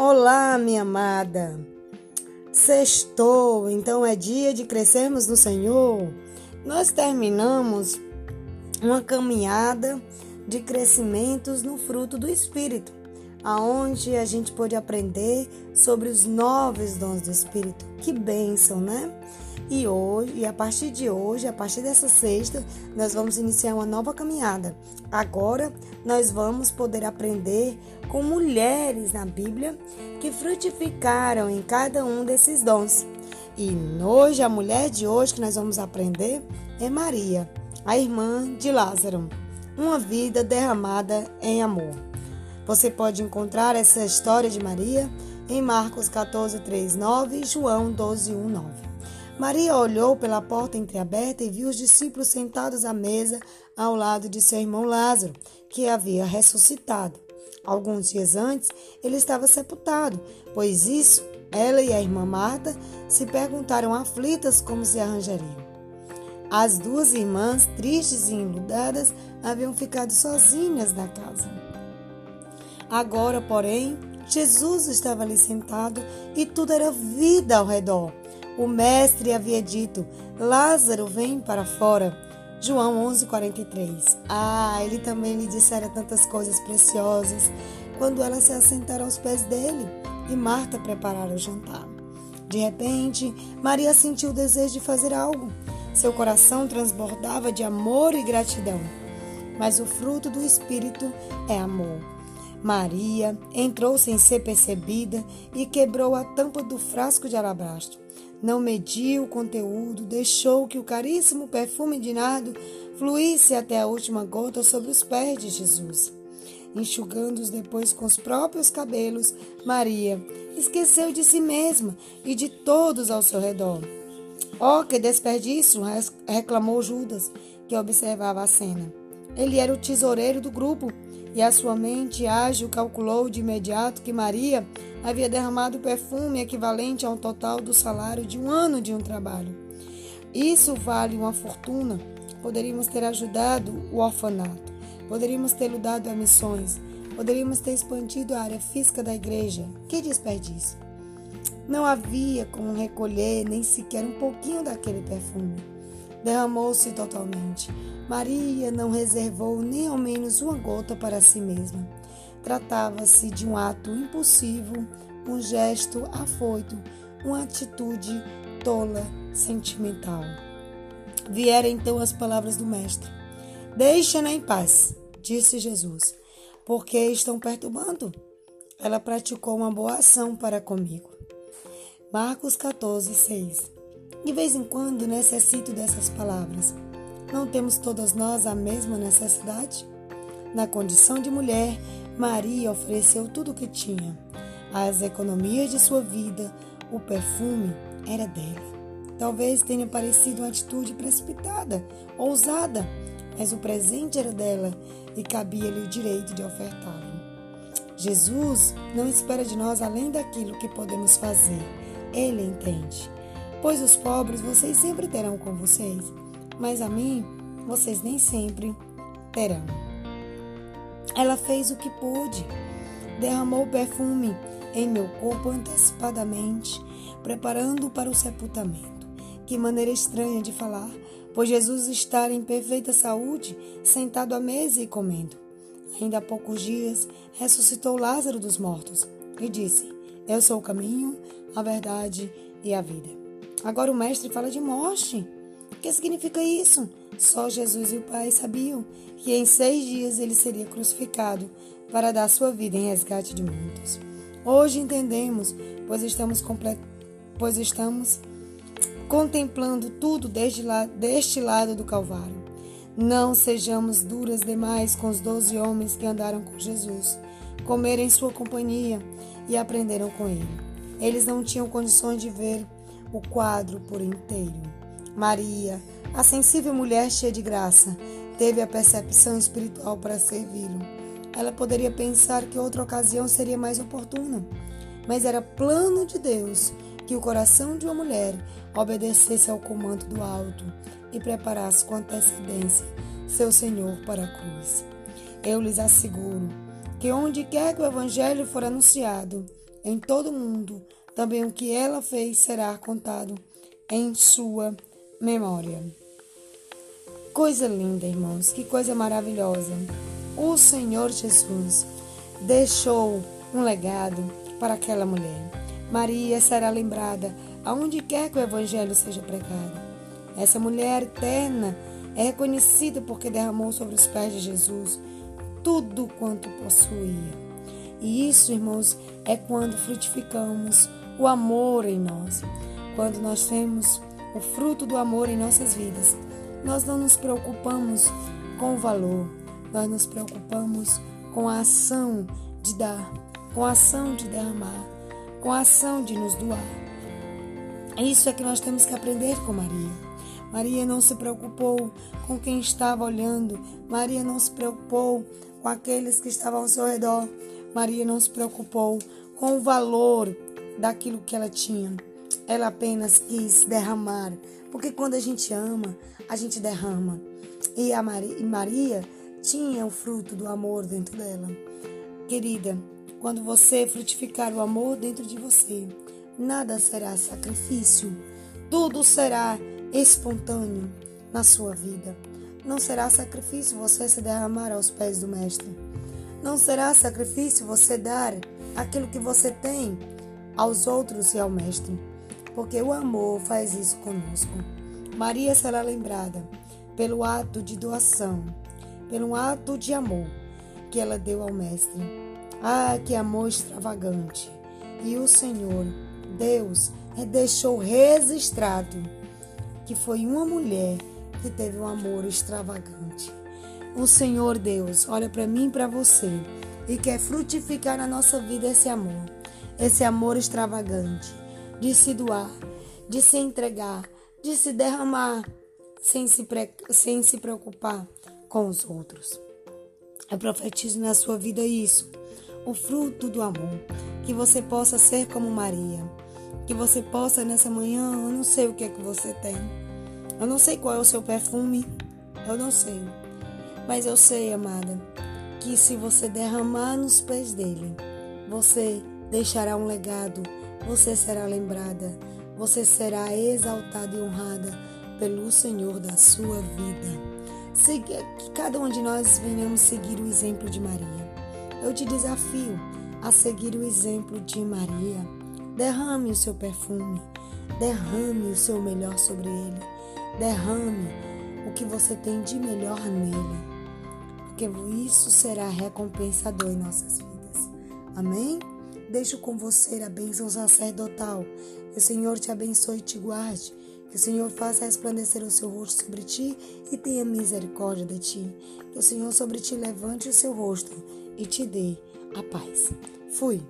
Olá, minha amada. Sextou, então é dia de crescermos no Senhor. Nós terminamos uma caminhada de crescimentos no fruto do Espírito, aonde a gente pôde aprender sobre os novos dons do Espírito. Que bênção, né? E hoje, e a partir de hoje, a partir dessa sexta, nós vamos iniciar uma nova caminhada. Agora, nós vamos poder aprender com mulheres na Bíblia que frutificaram em cada um desses dons. E hoje, a mulher de hoje que nós vamos aprender é Maria, a irmã de Lázaro. Uma vida derramada em amor. Você pode encontrar essa história de Maria em Marcos 14, 3, 9 e João 12, 1, 9. Maria olhou pela porta entreaberta e viu os discípulos sentados à mesa ao lado de seu irmão Lázaro, que havia ressuscitado. Alguns dias antes, ele estava sepultado, pois isso ela e a irmã Marta se perguntaram aflitas como se arranjariam. As duas irmãs, tristes e enludadas, haviam ficado sozinhas na casa. Agora, porém, Jesus estava ali sentado e tudo era vida ao redor. O mestre havia dito: Lázaro, vem para fora. João 11:43. Ah, ele também lhe dissera tantas coisas preciosas quando elas se assentaram aos pés dele e Marta preparara o jantar. De repente, Maria sentiu o desejo de fazer algo. Seu coração transbordava de amor e gratidão. Mas o fruto do Espírito é amor. Maria entrou sem ser percebida e quebrou a tampa do frasco de alabastro. Não mediu o conteúdo, deixou que o caríssimo perfume de nardo fluísse até a última gota sobre os pés de Jesus. Enxugando-os depois com os próprios cabelos, Maria esqueceu de si mesma e de todos ao seu redor. Oh, que desperdício! reclamou Judas, que observava a cena. Ele era o tesoureiro do grupo e a sua mente ágil calculou de imediato que Maria havia derramado perfume equivalente ao total do salário de um ano de um trabalho. Isso vale uma fortuna. Poderíamos ter ajudado o orfanato, poderíamos ter dado a missões, poderíamos ter expandido a área física da igreja. Que desperdício! Não havia como recolher nem sequer um pouquinho daquele perfume. Derramou-se totalmente. Maria não reservou nem ao menos uma gota para si mesma. Tratava-se de um ato impulsivo, um gesto afoito, uma atitude tola, sentimental. Vieram então as palavras do Mestre: Deixa-na em paz, disse Jesus, porque estão perturbando. Ela praticou uma boa ação para comigo. Marcos 14, 6. De vez em quando necessito dessas palavras. Não temos todas nós a mesma necessidade? Na condição de mulher, Maria ofereceu tudo o que tinha. As economias de sua vida, o perfume era dela. Talvez tenha parecido uma atitude precipitada, ousada, mas o presente era dela e cabia-lhe o direito de ofertá-lo. Jesus não espera de nós além daquilo que podemos fazer. Ele entende. Pois os pobres vocês sempre terão com vocês, mas a mim vocês nem sempre terão. Ela fez o que pôde, derramou perfume em meu corpo antecipadamente, preparando para o sepultamento. Que maneira estranha de falar, pois Jesus está em perfeita saúde, sentado à mesa e comendo. Ainda há poucos dias ressuscitou Lázaro dos mortos e disse: Eu sou o caminho, a verdade e a vida. Agora o Mestre fala de morte. O que significa isso? Só Jesus e o Pai sabiam que em seis dias ele seria crucificado para dar sua vida em resgate de muitos. Hoje entendemos, pois estamos, pois estamos contemplando tudo desde lá, deste lado do Calvário. Não sejamos duras demais com os doze homens que andaram com Jesus, comeram em sua companhia e aprenderam com ele. Eles não tinham condições de ver o quadro por inteiro. Maria, a sensível mulher cheia de graça, teve a percepção espiritual para servi-lo. Ela poderia pensar que outra ocasião seria mais oportuna, mas era plano de Deus que o coração de uma mulher obedecesse ao comando do alto e preparasse com antecedência seu Senhor para a cruz. Eu lhes asseguro que onde quer que o Evangelho for anunciado, em todo o mundo. Também o que ela fez será contado em sua memória. Coisa linda, irmãos, que coisa maravilhosa. O Senhor Jesus deixou um legado para aquela mulher. Maria será lembrada aonde quer que o Evangelho seja pregado. Essa mulher eterna é reconhecida porque derramou sobre os pés de Jesus tudo quanto possuía. E isso, irmãos, é quando frutificamos o amor em nós. Quando nós temos o fruto do amor em nossas vidas, nós não nos preocupamos com o valor, nós nos preocupamos com a ação de dar, com a ação de derramar, com a ação de nos doar. Isso é que nós temos que aprender com Maria. Maria não se preocupou com quem estava olhando, Maria não se preocupou com aqueles que estavam ao seu redor, Maria não se preocupou com o valor daquilo que ela tinha. Ela apenas quis derramar, porque quando a gente ama, a gente derrama. E a Maria, e Maria tinha o fruto do amor dentro dela. Querida, quando você frutificar o amor dentro de você, nada será sacrifício, tudo será espontâneo na sua vida. Não será sacrifício você se derramar aos pés do Mestre. Não será sacrifício você dar aquilo que você tem aos outros e ao Mestre, porque o amor faz isso conosco. Maria será lembrada pelo ato de doação, pelo ato de amor que ela deu ao Mestre. Ah, que amor extravagante! E o Senhor, Deus, deixou registrado que foi uma mulher que teve um amor extravagante. O Senhor Deus olha para mim e para você e quer frutificar na nossa vida esse amor, esse amor extravagante, de se doar, de se entregar, de se derramar sem se, pre... sem se preocupar com os outros. Eu profetizo na sua vida isso, o fruto do amor, que você possa ser como Maria, que você possa nessa manhã, eu não sei o que é que você tem, eu não sei qual é o seu perfume, eu não sei. Mas eu sei, amada, que se você derramar nos pés dele, você deixará um legado, você será lembrada, você será exaltada e honrada pelo Senhor da sua vida. Que cada um de nós venhamos seguir o exemplo de Maria. Eu te desafio a seguir o exemplo de Maria. Derrame o seu perfume, derrame o seu melhor sobre ele, derrame o que você tem de melhor nele porque isso será recompensador em nossas vidas. Amém? Deixo com você a bênção sacerdotal. Que o Senhor te abençoe e te guarde. Que o Senhor faça resplandecer o seu rosto sobre ti e tenha misericórdia de ti. Que o Senhor sobre ti levante o seu rosto e te dê a paz. Fui.